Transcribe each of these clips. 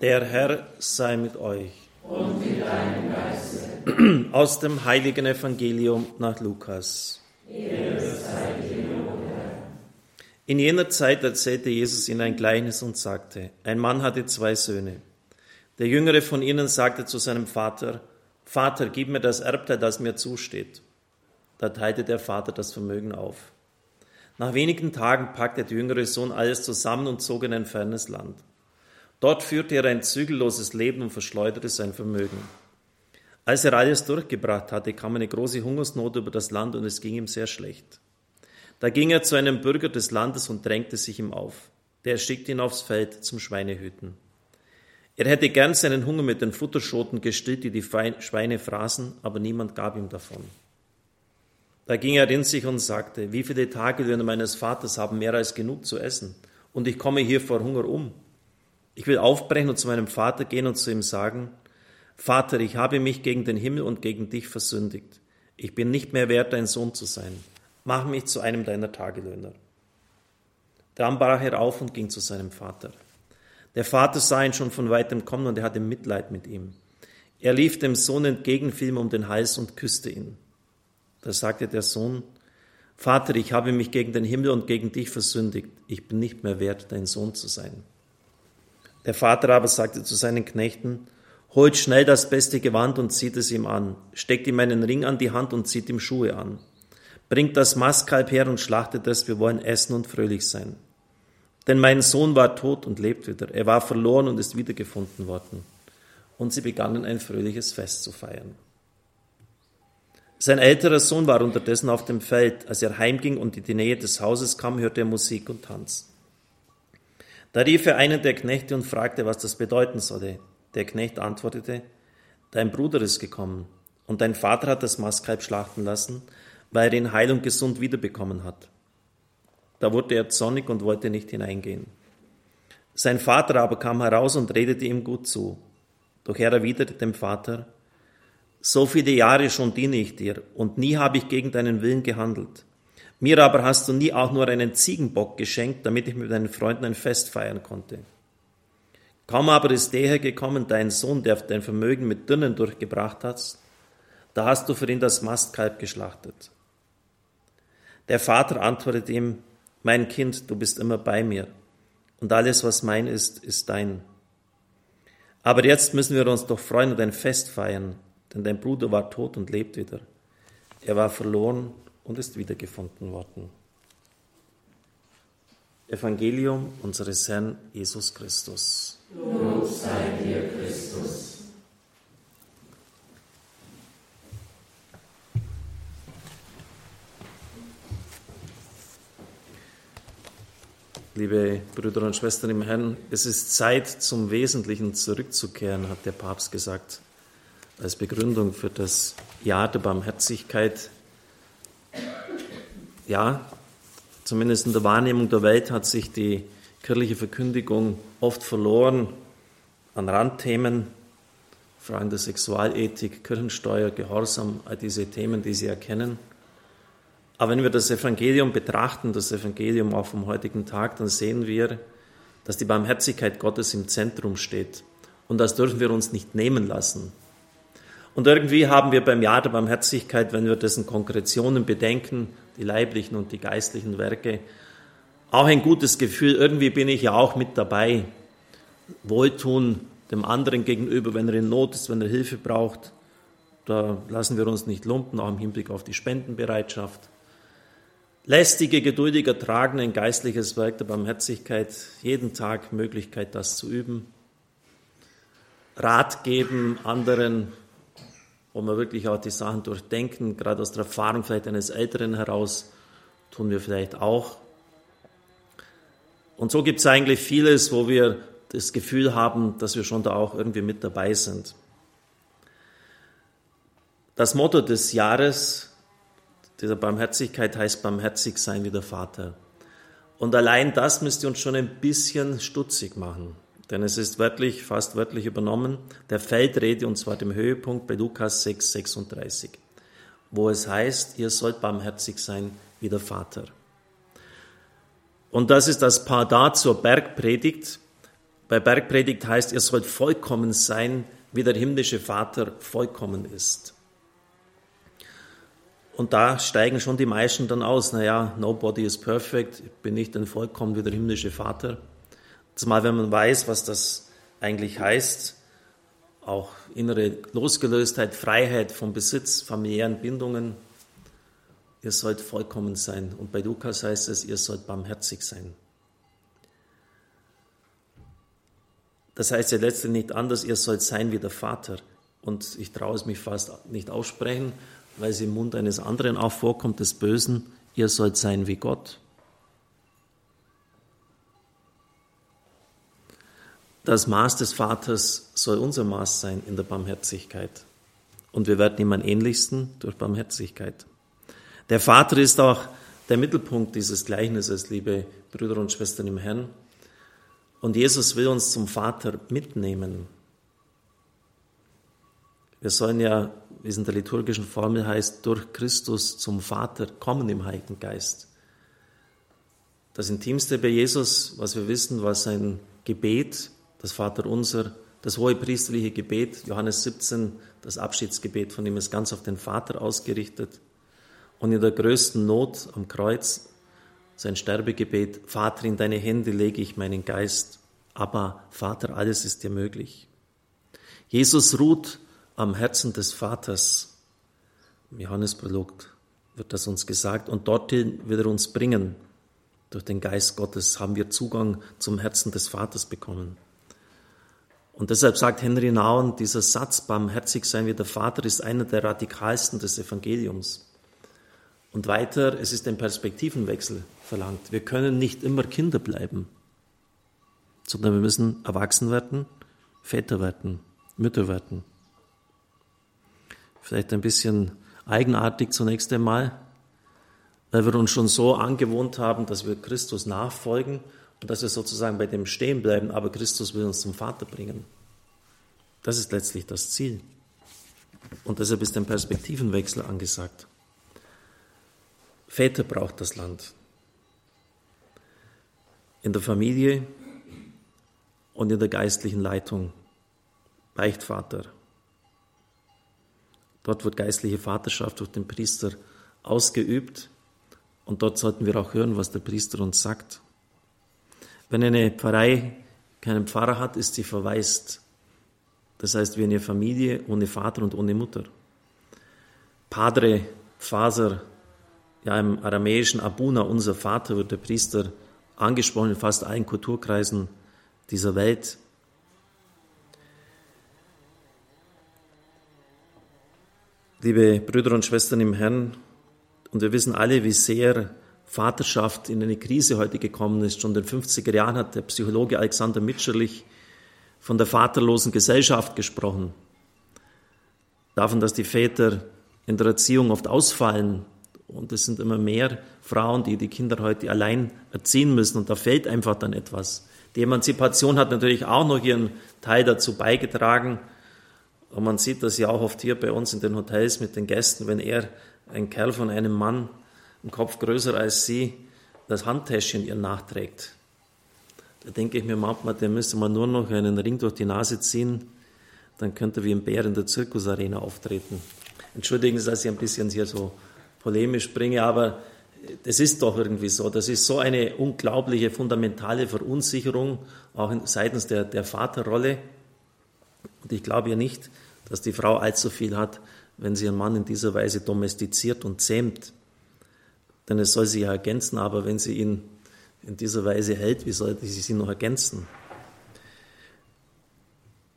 Der Herr sei mit euch. Und mit deinem Geiste. Aus dem heiligen Evangelium nach Lukas. In jener Zeit erzählte Jesus ihnen ein Gleichnis und sagte, ein Mann hatte zwei Söhne. Der jüngere von ihnen sagte zu seinem Vater, Vater, gib mir das Erbteil, das mir zusteht. Da teilte der Vater das Vermögen auf. Nach wenigen Tagen packte der jüngere Sohn alles zusammen und zog in ein fernes Land. Dort führte er ein zügelloses Leben und verschleuderte sein Vermögen. Als er alles durchgebracht hatte, kam eine große Hungersnot über das Land und es ging ihm sehr schlecht. Da ging er zu einem Bürger des Landes und drängte sich ihm auf. Der schickte ihn aufs Feld zum Schweinehüten. Er hätte gern seinen Hunger mit den Futterschoten gestillt, die die Schweine fraßen, aber niemand gab ihm davon. Da ging er in sich und sagte, wie viele Tagelöhne meines Vaters haben mehr als genug zu essen, und ich komme hier vor Hunger um. Ich will aufbrechen und zu meinem Vater gehen und zu ihm sagen, Vater, ich habe mich gegen den Himmel und gegen dich versündigt. Ich bin nicht mehr wert, dein Sohn zu sein. Mach mich zu einem deiner Tagelöhner. Dann brach er auf und ging zu seinem Vater. Der Vater sah ihn schon von weitem kommen und er hatte Mitleid mit ihm. Er lief dem Sohn entgegen, fiel ihm um den Hals und küsste ihn. Da sagte der Sohn, Vater, ich habe mich gegen den Himmel und gegen dich versündigt. Ich bin nicht mehr wert, dein Sohn zu sein. Der Vater aber sagte zu seinen Knechten, holt schnell das beste Gewand und zieht es ihm an, steckt ihm einen Ring an die Hand und zieht ihm Schuhe an. Bringt das Mastkalb her und schlachtet es, wir wollen essen und fröhlich sein. Denn mein Sohn war tot und lebt wieder, er war verloren und ist wiedergefunden worden. Und sie begannen ein fröhliches Fest zu feiern. Sein älterer Sohn war unterdessen auf dem Feld. Als er heimging und in die Nähe des Hauses kam, hörte er Musik und Tanz. Da rief er einen der Knechte und fragte, was das bedeuten solle. Der Knecht antwortete, Dein Bruder ist gekommen und dein Vater hat das Mastkalb schlachten lassen, weil er ihn heil und gesund wiederbekommen hat. Da wurde er zornig und wollte nicht hineingehen. Sein Vater aber kam heraus und redete ihm gut zu. Doch er erwiderte dem Vater, so viele Jahre schon diene ich dir und nie habe ich gegen deinen Willen gehandelt. Mir aber hast du nie auch nur einen Ziegenbock geschenkt, damit ich mit deinen Freunden ein Fest feiern konnte. Kaum aber ist der gekommen, dein Sohn, der dein Vermögen mit Dünnen durchgebracht hat, da hast du für ihn das Mastkalb geschlachtet. Der Vater antwortet ihm, mein Kind, du bist immer bei mir, und alles, was mein ist, ist dein. Aber jetzt müssen wir uns doch freuen und ein Fest feiern, denn dein Bruder war tot und lebt wieder. Er war verloren und ist wiedergefunden worden. Evangelium unseres Herrn Jesus Christus. Lob sei dir, Christus. Liebe Brüder und Schwestern im Herrn, es ist Zeit, zum Wesentlichen zurückzukehren, hat der Papst gesagt, als Begründung für das Jahr der Barmherzigkeit ja, zumindest in der Wahrnehmung der Welt hat sich die kirchliche Verkündigung oft verloren an Randthemen, Fragen der Sexualethik, Kirchensteuer, Gehorsam, all diese Themen, die Sie erkennen. Aber wenn wir das Evangelium betrachten, das Evangelium auch vom heutigen Tag, dann sehen wir, dass die Barmherzigkeit Gottes im Zentrum steht. Und das dürfen wir uns nicht nehmen lassen. Und irgendwie haben wir beim Jahr der Barmherzigkeit, wenn wir dessen Konkretionen bedenken, die leiblichen und die geistlichen Werke, auch ein gutes Gefühl, irgendwie bin ich ja auch mit dabei. Wohltun dem anderen gegenüber, wenn er in Not ist, wenn er Hilfe braucht. Da lassen wir uns nicht lumpen, auch im Hinblick auf die Spendenbereitschaft. Lästige, geduldig ertragen, ein geistliches Werk der Barmherzigkeit, jeden Tag Möglichkeit, das zu üben. Rat geben anderen, wo wir wirklich auch die Sachen durchdenken, gerade aus der Erfahrung vielleicht eines Älteren heraus, tun wir vielleicht auch. Und so gibt es eigentlich vieles, wo wir das Gefühl haben, dass wir schon da auch irgendwie mit dabei sind. Das Motto des Jahres dieser Barmherzigkeit heißt barmherzig sein wie der Vater. Und allein das müsste uns schon ein bisschen stutzig machen. Denn es ist wörtlich, fast wörtlich übernommen, der Feldrede, und zwar dem Höhepunkt bei Lukas 6, 36, wo es heißt, ihr sollt barmherzig sein wie der Vater. Und das ist das Pardon zur Bergpredigt, bei Bergpredigt heißt, ihr sollt vollkommen sein, wie der himmlische Vater vollkommen ist. Und da steigen schon die meisten dann aus, naja, nobody is perfect, ich bin nicht ein vollkommen wie der himmlische Vater. Zumal wenn man weiß, was das eigentlich heißt, auch innere Losgelöstheit, Freiheit vom Besitz, familiären Bindungen, ihr sollt vollkommen sein. Und bei Lukas heißt es, ihr sollt barmherzig sein. Das heißt ja letztlich nicht anders, ihr sollt sein wie der Vater. Und ich traue es mich fast nicht aussprechen, weil es im Mund eines anderen auch vorkommt, des Bösen, ihr sollt sein wie Gott. Das Maß des Vaters soll unser Maß sein in der Barmherzigkeit. Und wir werden ihm am ähnlichsten durch Barmherzigkeit. Der Vater ist auch der Mittelpunkt dieses Gleichnisses, liebe Brüder und Schwestern im Herrn. Und Jesus will uns zum Vater mitnehmen. Wir sollen ja, wie es in der liturgischen Formel heißt, durch Christus zum Vater kommen im Heiligen Geist. Das Intimste bei Jesus, was wir wissen, war sein Gebet, das Vaterunser, das hohe priesterliche Gebet, Johannes 17, das Abschiedsgebet von ihm ist ganz auf den Vater ausgerichtet. Und in der größten Not am Kreuz sein Sterbegebet, Vater, in deine Hände lege ich meinen Geist, aber Vater, alles ist dir möglich. Jesus ruht am Herzen des Vaters. Im Johannesprolog wird das uns gesagt und dorthin wird er uns bringen. Durch den Geist Gottes haben wir Zugang zum Herzen des Vaters bekommen. Und deshalb sagt Henry Nauen, dieser Satz, barmherzig sein wie der Vater, ist einer der radikalsten des Evangeliums. Und weiter, es ist ein Perspektivenwechsel verlangt. Wir können nicht immer Kinder bleiben, sondern wir müssen erwachsen werden, Väter werden, Mütter werden. Vielleicht ein bisschen eigenartig zunächst einmal, weil wir uns schon so angewohnt haben, dass wir Christus nachfolgen und dass wir sozusagen bei dem stehen bleiben, aber Christus will uns zum Vater bringen. Das ist letztlich das Ziel. Und deshalb ist ein Perspektivenwechsel angesagt. Väter braucht das Land. In der Familie und in der geistlichen Leitung. Beichtvater. Dort wird geistliche Vaterschaft durch den Priester ausgeübt und dort sollten wir auch hören, was der Priester uns sagt. Wenn eine Pfarrei keinen Pfarrer hat, ist sie verwaist. Das heißt, wie eine Familie ohne Vater und ohne Mutter. Padre, Faser, ja im aramäischen Abuna, unser Vater, wird der Priester angesprochen in fast allen Kulturkreisen dieser Welt. Liebe Brüder und Schwestern im Herrn, und wir wissen alle, wie sehr Vaterschaft in eine Krise heute gekommen ist. Schon in den 50er Jahren hat der Psychologe Alexander Mitscherlich von der vaterlosen Gesellschaft gesprochen. Davon, dass die Väter in der Erziehung oft ausfallen, und es sind immer mehr Frauen, die die Kinder heute allein erziehen müssen. Und da fehlt einfach dann etwas. Die Emanzipation hat natürlich auch noch ihren Teil dazu beigetragen. Und man sieht das ja auch oft hier bei uns in den Hotels mit den Gästen, wenn er, ein Kerl von einem Mann, ein Kopf größer als sie, das Handtäschchen ihr nachträgt. Da denke ich mir manchmal, der müsste man nur noch einen Ring durch die Nase ziehen, dann könnte er wie ein Bär in der Zirkusarena auftreten. Entschuldigen Sie, dass ich ein bisschen hier so polemisch bringe, aber das ist doch irgendwie so. Das ist so eine unglaubliche, fundamentale Verunsicherung, auch seitens der, der Vaterrolle. Und ich glaube ja nicht, dass die Frau allzu viel hat, wenn sie ihren Mann in dieser Weise domestiziert und zähmt. Denn es soll sie ja ergänzen, aber wenn sie ihn in dieser Weise hält, wie sollte sie sie noch ergänzen?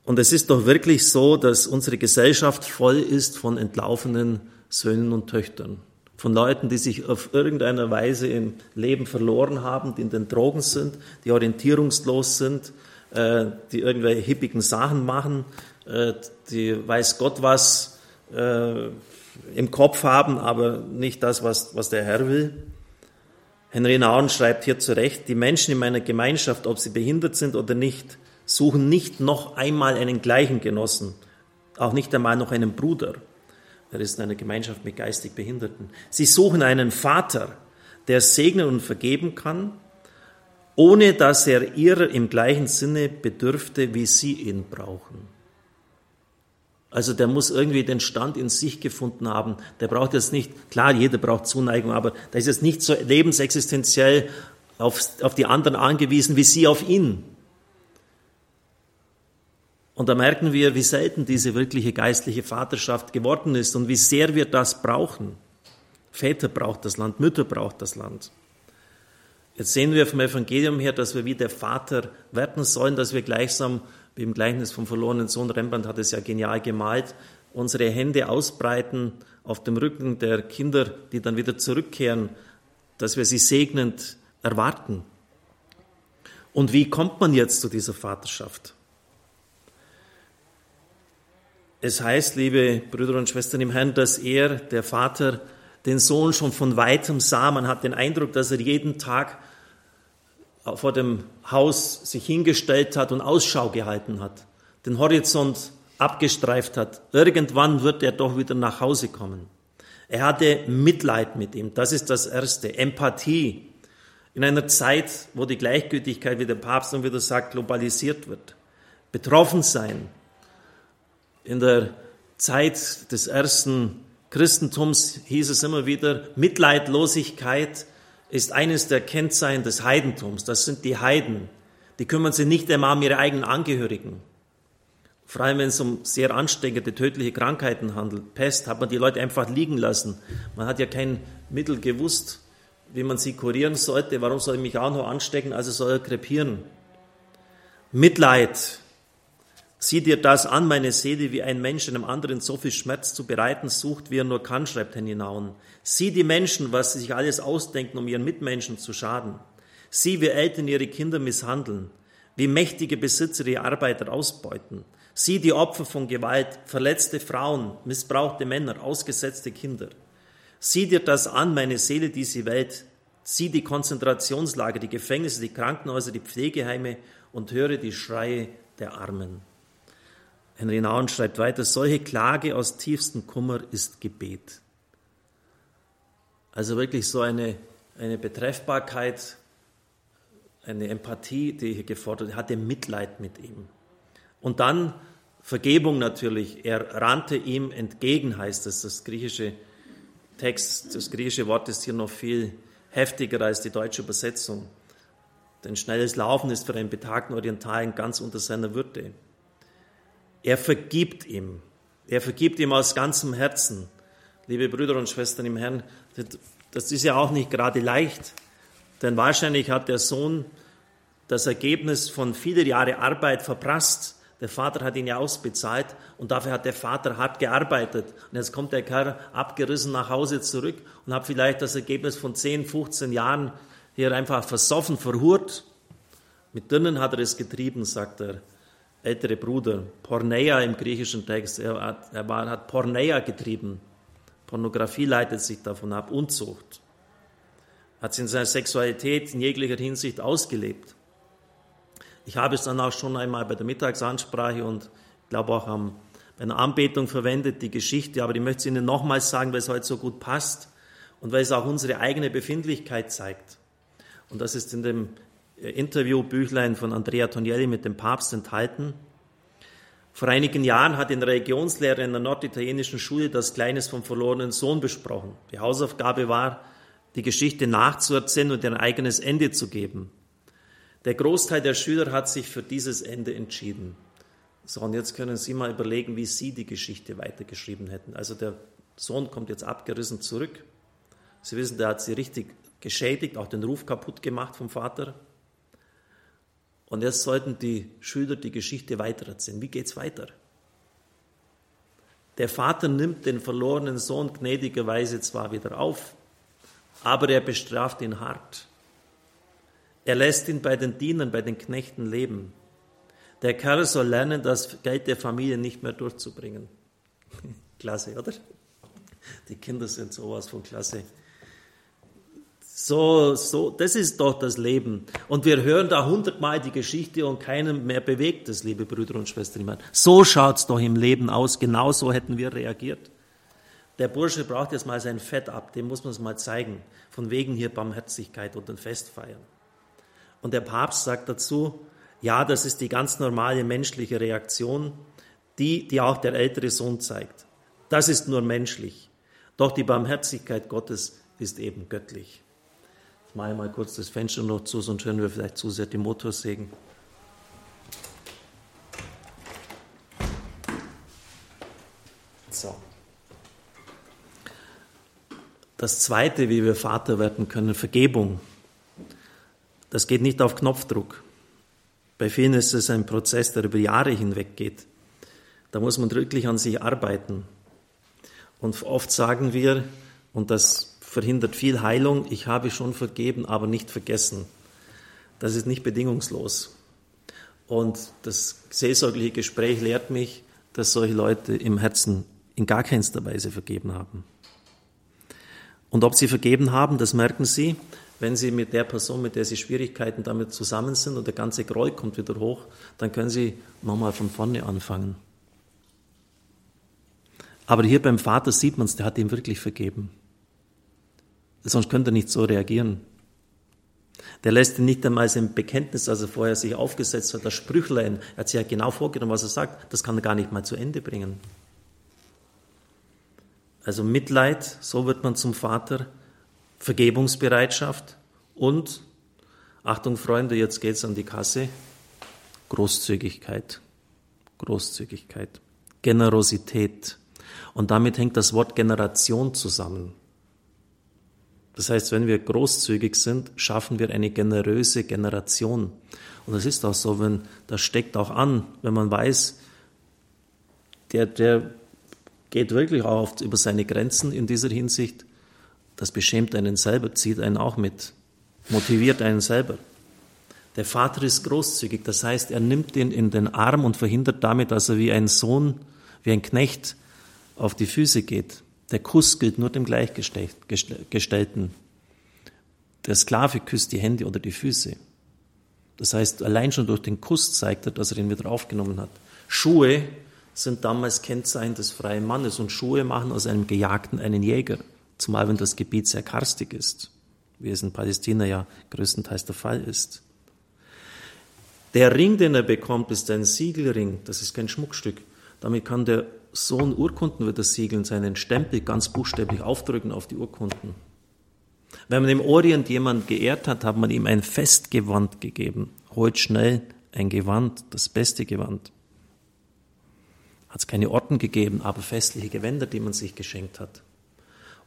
Und es ist doch wirklich so, dass unsere Gesellschaft voll ist von entlaufenen Söhnen und Töchtern von Leuten, die sich auf irgendeine Weise im Leben verloren haben, die in den Drogen sind, die orientierungslos sind, äh, die irgendwelche hippigen Sachen machen, äh, die weiß Gott was äh, im Kopf haben, aber nicht das, was, was der Herr will. Henry Nauen schreibt hier zu Recht, die Menschen in meiner Gemeinschaft, ob sie behindert sind oder nicht, suchen nicht noch einmal einen gleichen Genossen, auch nicht einmal noch einen Bruder. Er ist in einer Gemeinschaft mit geistig Behinderten. Sie suchen einen Vater, der segnen und vergeben kann ohne dass er ihrer im gleichen Sinne bedürfte, wie sie ihn brauchen. Also der muss irgendwie den Stand in sich gefunden haben. Der braucht jetzt nicht, klar, jeder braucht Zuneigung, aber der ist jetzt nicht so lebensexistenziell auf, auf die anderen angewiesen wie sie auf ihn. Und da merken wir, wie selten diese wirkliche geistliche Vaterschaft geworden ist und wie sehr wir das brauchen. Väter braucht das Land, Mütter braucht das Land. Jetzt sehen wir vom Evangelium her, dass wir wie der Vater werden sollen, dass wir gleichsam, wie im Gleichnis vom verlorenen Sohn, Rembrandt hat es ja genial gemalt, unsere Hände ausbreiten auf dem Rücken der Kinder, die dann wieder zurückkehren, dass wir sie segnend erwarten. Und wie kommt man jetzt zu dieser Vaterschaft? Es heißt, liebe Brüder und Schwestern im Herrn, dass er, der Vater, den Sohn schon von weitem sah. Man hat den Eindruck, dass er jeden Tag vor dem Haus sich hingestellt hat und Ausschau gehalten hat, den Horizont abgestreift hat. Irgendwann wird er doch wieder nach Hause kommen. Er hatte Mitleid mit ihm. Das ist das Erste. Empathie. In einer Zeit, wo die Gleichgültigkeit, wie der Papst dann wieder sagt, globalisiert wird. Betroffen sein. In der Zeit des ersten Christentums hieß es immer wieder, Mitleidlosigkeit ist eines der Kennzeichen des Heidentums. Das sind die Heiden. Die kümmern sich nicht einmal um ihre eigenen Angehörigen. Vor allem, wenn es um sehr ansteckende, tödliche Krankheiten handelt. Pest hat man die Leute einfach liegen lassen. Man hat ja kein Mittel gewusst, wie man sie kurieren sollte. Warum soll ich mich auch noch anstecken? Also soll er krepieren. Mitleid Sieh dir das an, meine Seele, wie ein Mensch einem anderen so viel Schmerz zu bereiten sucht, wie er nur kann, schreibt Henry Nauen. Sieh die Menschen, was sie sich alles ausdenken, um ihren Mitmenschen zu schaden. Sieh, wie Eltern ihre Kinder misshandeln, wie mächtige Besitzer ihre Arbeiter ausbeuten. Sieh die Opfer von Gewalt, verletzte Frauen, missbrauchte Männer, ausgesetzte Kinder. Sieh dir das an, meine Seele, diese Welt. Sieh die Konzentrationslager, die Gefängnisse, die Krankenhäuser, die Pflegeheime und höre die Schreie der Armen. Henry Nauen schreibt weiter, solche Klage aus tiefstem Kummer ist Gebet. Also wirklich so eine, eine Betreffbarkeit, eine Empathie, die hier gefordert wird, hatte Mitleid mit ihm. Und dann Vergebung natürlich. Er rannte ihm entgegen, heißt es. Das griechische Text, das griechische Wort ist hier noch viel heftiger als die deutsche Übersetzung. Denn schnelles Laufen ist für einen betagten Orientalen ganz unter seiner Würde. Er vergibt ihm. Er vergibt ihm aus ganzem Herzen. Liebe Brüder und Schwestern im Herrn, das ist ja auch nicht gerade leicht, denn wahrscheinlich hat der Sohn das Ergebnis von vielen Jahren Arbeit verprasst. Der Vater hat ihn ja ausbezahlt und dafür hat der Vater hart gearbeitet. Und jetzt kommt der Kerl abgerissen nach Hause zurück und hat vielleicht das Ergebnis von 10, 15 Jahren hier einfach versoffen, verhurt. Mit Dünnen hat er es getrieben, sagt er ältere Bruder, Porneia im griechischen Text, er hat, er war, hat Porneia getrieben. Pornografie leitet sich davon ab, Unzucht. Hat in seiner Sexualität in jeglicher Hinsicht ausgelebt. Ich habe es dann auch schon einmal bei der Mittagsansprache und ich glaube auch am, bei einer Anbetung verwendet, die Geschichte, aber ich möchte es Ihnen nochmals sagen, weil es heute so gut passt und weil es auch unsere eigene Befindlichkeit zeigt. Und das ist in dem Interviewbüchlein von Andrea Tonielli mit dem Papst enthalten. Vor einigen Jahren hat ein Religionslehrer in der norditalienischen Schule das Kleines vom verlorenen Sohn besprochen. Die Hausaufgabe war, die Geschichte nachzuerzählen und ein eigenes Ende zu geben. Der Großteil der Schüler hat sich für dieses Ende entschieden. So, und jetzt können Sie mal überlegen, wie Sie die Geschichte weitergeschrieben hätten. Also der Sohn kommt jetzt abgerissen zurück. Sie wissen, der hat sie richtig geschädigt, auch den Ruf kaputt gemacht vom Vater. Und jetzt sollten die Schüler die Geschichte weitererzählen. Wie geht es weiter? Der Vater nimmt den verlorenen Sohn gnädigerweise zwar wieder auf, aber er bestraft ihn hart. Er lässt ihn bei den Dienern, bei den Knechten leben. Der Kerl soll lernen, das Geld der Familie nicht mehr durchzubringen. klasse, oder? Die Kinder sind sowas von klasse. So, so, das ist doch das Leben. Und wir hören da hundertmal die Geschichte und keinem mehr bewegt es, liebe Brüder und Schwestern. So schaut's doch im Leben aus. Genau so hätten wir reagiert. Der Bursche braucht jetzt mal sein Fett ab. Dem muss man es mal zeigen. Von wegen hier Barmherzigkeit und ein Fest feiern. Und der Papst sagt dazu, ja, das ist die ganz normale menschliche Reaktion, die, die auch der ältere Sohn zeigt. Das ist nur menschlich. Doch die Barmherzigkeit Gottes ist eben göttlich. Mache ich mal kurz das Fenster noch zu, sonst hören wir vielleicht zu sehr die Motorsägen. So. Das zweite, wie wir Vater werden können, Vergebung. Das geht nicht auf Knopfdruck. Bei vielen ist es ein Prozess, der über Jahre hinweg geht. Da muss man wirklich an sich arbeiten. Und oft sagen wir, und das verhindert viel Heilung, ich habe schon vergeben, aber nicht vergessen. Das ist nicht bedingungslos. Und das seelsorgliche Gespräch lehrt mich, dass solche Leute im Herzen in gar keinster Weise vergeben haben. Und ob sie vergeben haben, das merken sie, wenn sie mit der Person, mit der sie Schwierigkeiten damit zusammen sind und der ganze Groll kommt wieder hoch, dann können sie nochmal von vorne anfangen. Aber hier beim Vater sieht man es, der hat ihm wirklich vergeben. Sonst könnte er nicht so reagieren. Der lässt ihn nicht einmal sein Bekenntnis, also vorher sich aufgesetzt hat, das Sprüchlein, er hat sich ja genau vorgenommen, was er sagt, das kann er gar nicht mal zu Ende bringen. Also Mitleid, so wird man zum Vater, Vergebungsbereitschaft und, Achtung Freunde, jetzt geht's an die Kasse, Großzügigkeit, Großzügigkeit, Generosität. Und damit hängt das Wort Generation zusammen. Das heißt, wenn wir großzügig sind, schaffen wir eine generöse Generation. Und das ist auch so, wenn, das steckt auch an, wenn man weiß, der, der geht wirklich auch oft über seine Grenzen in dieser Hinsicht. Das beschämt einen selber, zieht einen auch mit, motiviert einen selber. Der Vater ist großzügig, das heißt, er nimmt ihn in den Arm und verhindert damit, dass er wie ein Sohn, wie ein Knecht auf die Füße geht. Der Kuss gilt nur dem Gleichgestellten. Der Sklave küsst die Hände oder die Füße. Das heißt, allein schon durch den Kuss zeigt er, dass er ihn wieder aufgenommen hat. Schuhe sind damals Kennzeichen des freien Mannes und Schuhe machen aus einem Gejagten einen Jäger, zumal wenn das Gebiet sehr karstig ist, wie es in Palästina ja größtenteils der Fall ist. Der Ring, den er bekommt, ist ein Siegelring, das ist kein Schmuckstück. Damit kann der Sohn Urkunden wieder siegeln, seinen Stempel ganz buchstäblich aufdrücken auf die Urkunden. Wenn man im Orient jemand geehrt hat, hat man ihm ein Festgewand gegeben. Holt schnell ein Gewand, das beste Gewand hat es keine Orden gegeben, aber festliche Gewänder, die man sich geschenkt hat.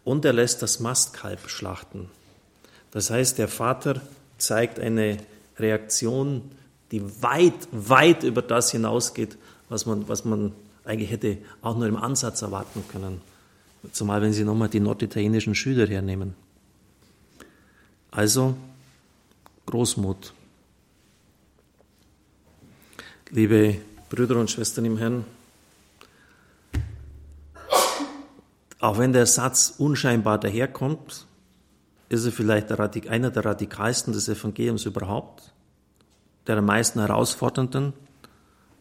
Und er lässt das Mastkalb schlachten. Das heißt, der Vater zeigt eine Reaktion, die weit, weit über das hinausgeht, was man, was man eigentlich hätte auch nur im Ansatz erwarten können. Zumal wenn Sie nochmal die norditalienischen Schüler hernehmen. Also Großmut. Liebe Brüder und Schwestern im Herrn, Auch wenn der Satz unscheinbar daherkommt, ist er vielleicht einer der radikalsten des Evangeliums überhaupt, der am meisten herausfordernden.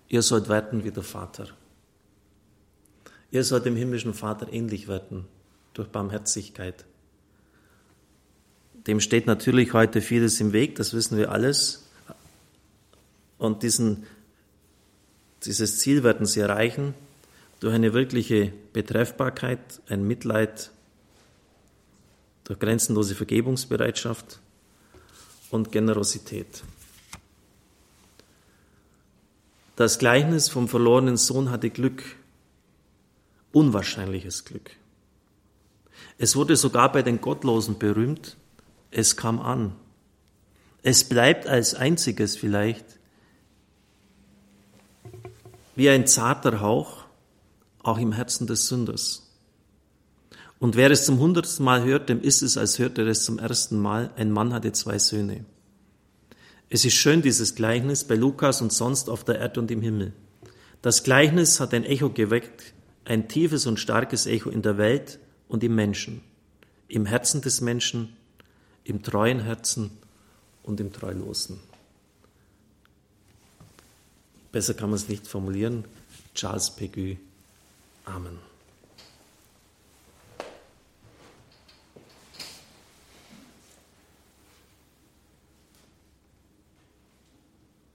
Ihr sollt werden wie der Vater. Ihr sollt dem himmlischen Vater ähnlich werden durch Barmherzigkeit. Dem steht natürlich heute vieles im Weg, das wissen wir alles. Und diesen, dieses Ziel werden sie erreichen durch eine wirkliche Betreffbarkeit, ein Mitleid, durch grenzenlose Vergebungsbereitschaft und Generosität. Das Gleichnis vom verlorenen Sohn hatte Glück, unwahrscheinliches Glück. Es wurde sogar bei den Gottlosen berühmt, es kam an. Es bleibt als einziges vielleicht wie ein zarter Hauch, auch im Herzen des Sünders. Und wer es zum hundertsten Mal hört, dem ist es, als hörte er es zum ersten Mal. Ein Mann hatte zwei Söhne. Es ist schön, dieses Gleichnis bei Lukas und sonst auf der Erde und im Himmel. Das Gleichnis hat ein Echo geweckt, ein tiefes und starkes Echo in der Welt und im Menschen, im Herzen des Menschen, im treuen Herzen und im Treulosen. Besser kann man es nicht formulieren. Charles Peguy Amen.